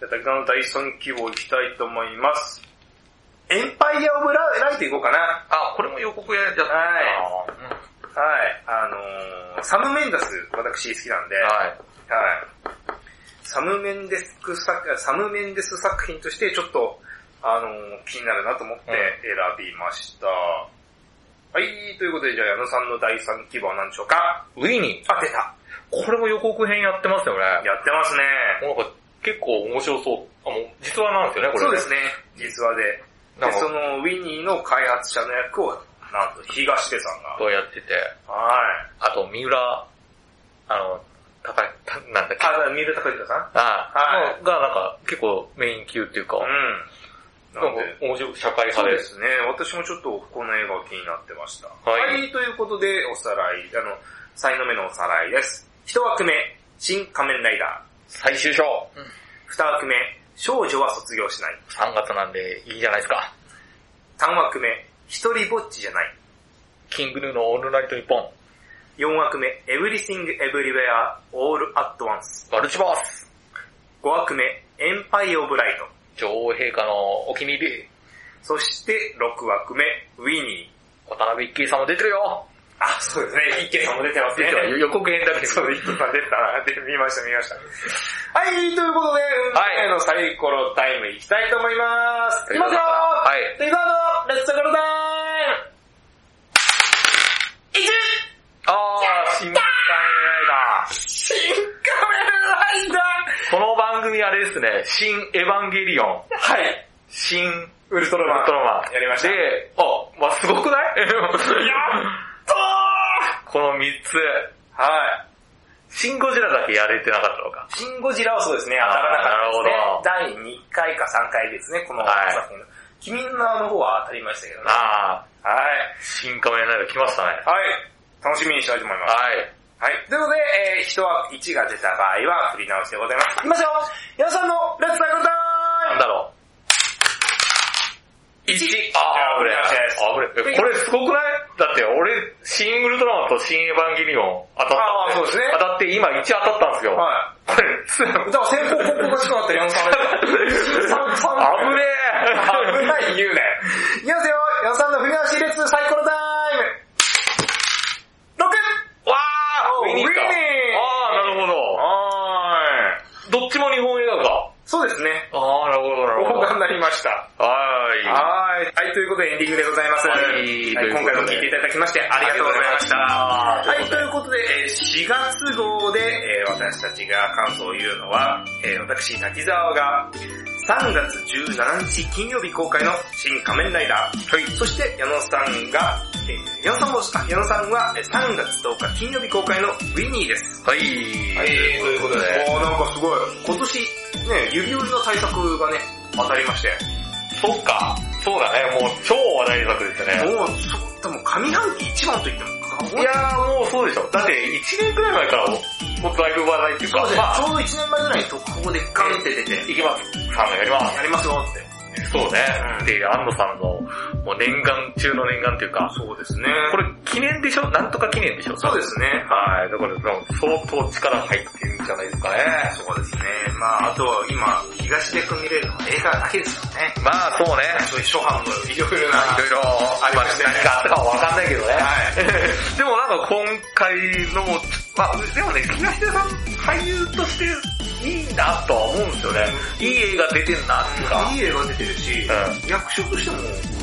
じゃあ、滝川の第3希望いきたいと思います。エンパイア・オブ・ライトいこうかな。あ、これも予告やっちゃったなはいうんはい。あのー、サム・メンダス、私好きなんで、はい。はい。サム・メンデス作、サム・メンデス作品としてちょっと、あのー、気になるなと思って選びました。はい、ということで、じゃあ矢野さんの第3希望は何でしょうか？ウィニあ、出た。ー。これも予告編やってますよね。やってますね。なんか結構面白そう。あ、もう実話なんですよね、これ、そうですね、実話で。で、そのウィニーの開発者の役を、なんと東出さんが。とやってて、はい。あと三浦、あの、高い、たなんだっけ？あ、三浦隆之さん？あはいのがなんか結構メイン級っていうか、うん。なんか面白い社会派で。そうですすね。私もちょっとこの映画気になってました。ははいい、ということで、おさらい、あの、才の目のおさらいです。一枠目、新仮面ライダ最終章、ー。二枠目、少女は卒業しない。3月なんでいいじゃないですか。三枠目、一人ぼっちじゃない。キングヌーのオールナイトニッポン、四枠目、エブリシングエブリウェア、オールアットワンス。マルチバース、五枠目、エンパイアオブライト。女王陛下のお気に入り、そして、六枠目、ウィニー。渡辺一慶さんも出てるよ。あ、そうですね。一慶さんも出てますね。予告編だけそう、一慶さん出てたな。で見ました、見ました。はい、ということで、運命のサイコロタイムいきたいと思います。いきますよはい。レザード、レッツサイコロタイム !1! あー、新仮面ライダー。新仮面ライダこの番組あれですね、新エヴァンゲリオン、ーはい。新ウルトラマン。ウルトラマン。やりました。で、あ、まあすごくない？やっとこの3つ。ーはい。シンゴジラだけやれてなかったのか。シン・ゴジラはそうですね、当たらなかったですね。第2回か3回ですね、このはい作品の。君の名の方は当たりましたけどね。ああ、はい。新仮面ライダー来ましたね。はい。楽しみにしたいと思います。はい。はい。ということで、えー、人は1が出た場合は振り直しでございます。いきますよ皆さんのレッツサイコロタイムなんだろう。1! あー、危ねえ。危ねえ。これすごくない？だって俺、シン・ウルトラマンとシン・エヴァンゲリオン当たったあーそうですね当たって今1当たったんですよ。はこれ。だから先行後攻がしくなったら矢野さん危ねえ。危ない言うね。いきますよ矢野さんの振り直しレッツサイコロタイム !6! わおーウィニーか。ウィニーあー、なるほど。はーい。どっちも日本映画か。そうですね。あー、なるほど、なるほど。になりました。はーい。はい。はい、ということでエンディングでございます。はいはい今回も聞いていただきましてありがとうございました。あはい、ということで、えー4月号で、えー私たちが感想を言うのは、えー私、滝沢が3月17日金曜日公開の新仮面ライダー。はい。そして、矢野さんが、えー矢野さんも、あ矢野さんはえー3月10日金曜日公開のウィニーです。はい。はい、ということで。おーなんかすごい。今年、ね、指折りの対策がね、当たりまして。そっか。そうだね。もう超話題作ですね。もう、そ多分上半期一番と言っても過言いやーもうそうでしょ。だって1年くらい前からもうだいぶ話題っていうか、そうですね、まあ、ちょうど1年前ぐらいに特報でガンって出て、いきます。さんがやります。やりますよって。そうね。うんで、安野さんのもう念願中の念願っていうか、そうですね。これ記念でしょ？なんとか記念でしょ？そうですね。はい。だから相当力入ってるんじゃないですかね。そうですね。まああとは今、東で組み入れるのは映画だけですからね。まあそうね。そういう諸般のいろいろな。いろいろありましたね。何があったかはわかんないけどね。はい。*laughs* でもなんか今回のも、まあでもね、東出さん俳優としていいなとは思うんですよね。いい映画出てんなっていうか、いい映画出てるし、う役者としても、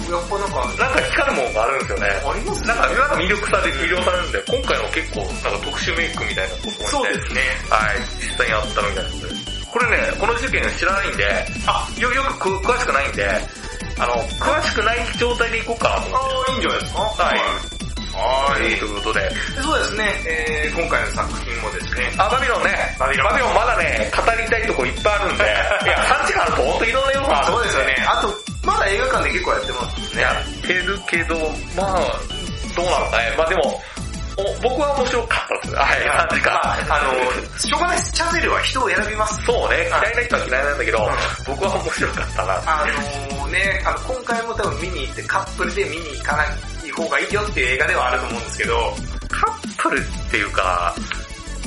やっぱなんか、なんか光るものがあるんですよね。ありますねなんか、なんか魅力される、魅了されるんで、今回も結構、なんか特殊メイクみたいなことそうですね。はい、実際にあったみたいなんで。これね、この事件知らないんで、あ、よ、よくく詳しくないんで、あの、詳しくない状態でいこうかなと思って。ああ、いいんじゃないですか？はいはい。ということで、でそうですね、えー、今回の作品もですね、あ、バビロンね、バビロンまだね、語りたいとこいっぱいあるんで、*laughs* いや、3時間あると本当いろんな要素あるそうですよね。あと、まだ映画館で結構やってますね。やってるけど、まあ、どうなのかね。まあでも、お僕は面白かったです。はい、3時間。まあ、あの、しょうがないです。チャゼルは人を選びます。そうね、はい嫌いな人は嫌いなんだけど、僕は面白かったな。あのね、あの、今回も多分見に行ってカップルで見に行かない方がいいよっていう映画ではあると思うんですけど、カップルっていうか、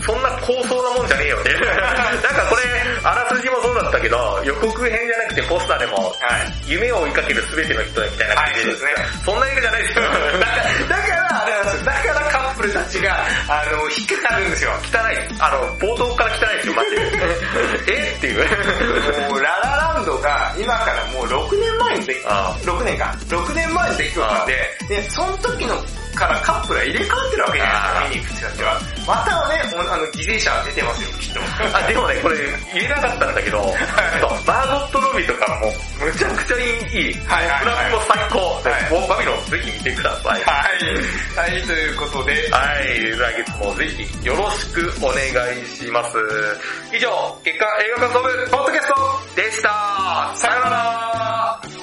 そんな高層なもんじゃねえよね。*laughs* なんかこれ、あらすじもそうだったけど、予告編じゃなくてポスターでも、はい。夢を追いかける全ての人みたいな感じで、はいそうですねそんな映画じゃないですよ。*laughs* だから、だから。だからプルたちが、あの、引っかかるんですよ。汚い。あの、冒頭から汚いですよ、マジで。え？っていう。もう、ララランドが、今からもう6年前にでき、あ6年か。6年前にできたんで、で、その時のからカップルは入れ替わってるわけじゃないですか、見に行く人たちは。またはね、あの、犠牲者が出てますよ、きっと。*laughs* あ、でもね、これ言えなかったんだけど、バーゴット・ロビーとかもむちゃくちゃいい。はいはいはいフランも最高。ではいもうバビロンぜひ見てください。はい。はい、ということで、はい、来月もぜひよろしくお願いします。以上、結果映画感想部ポッドキャストでした。さよなら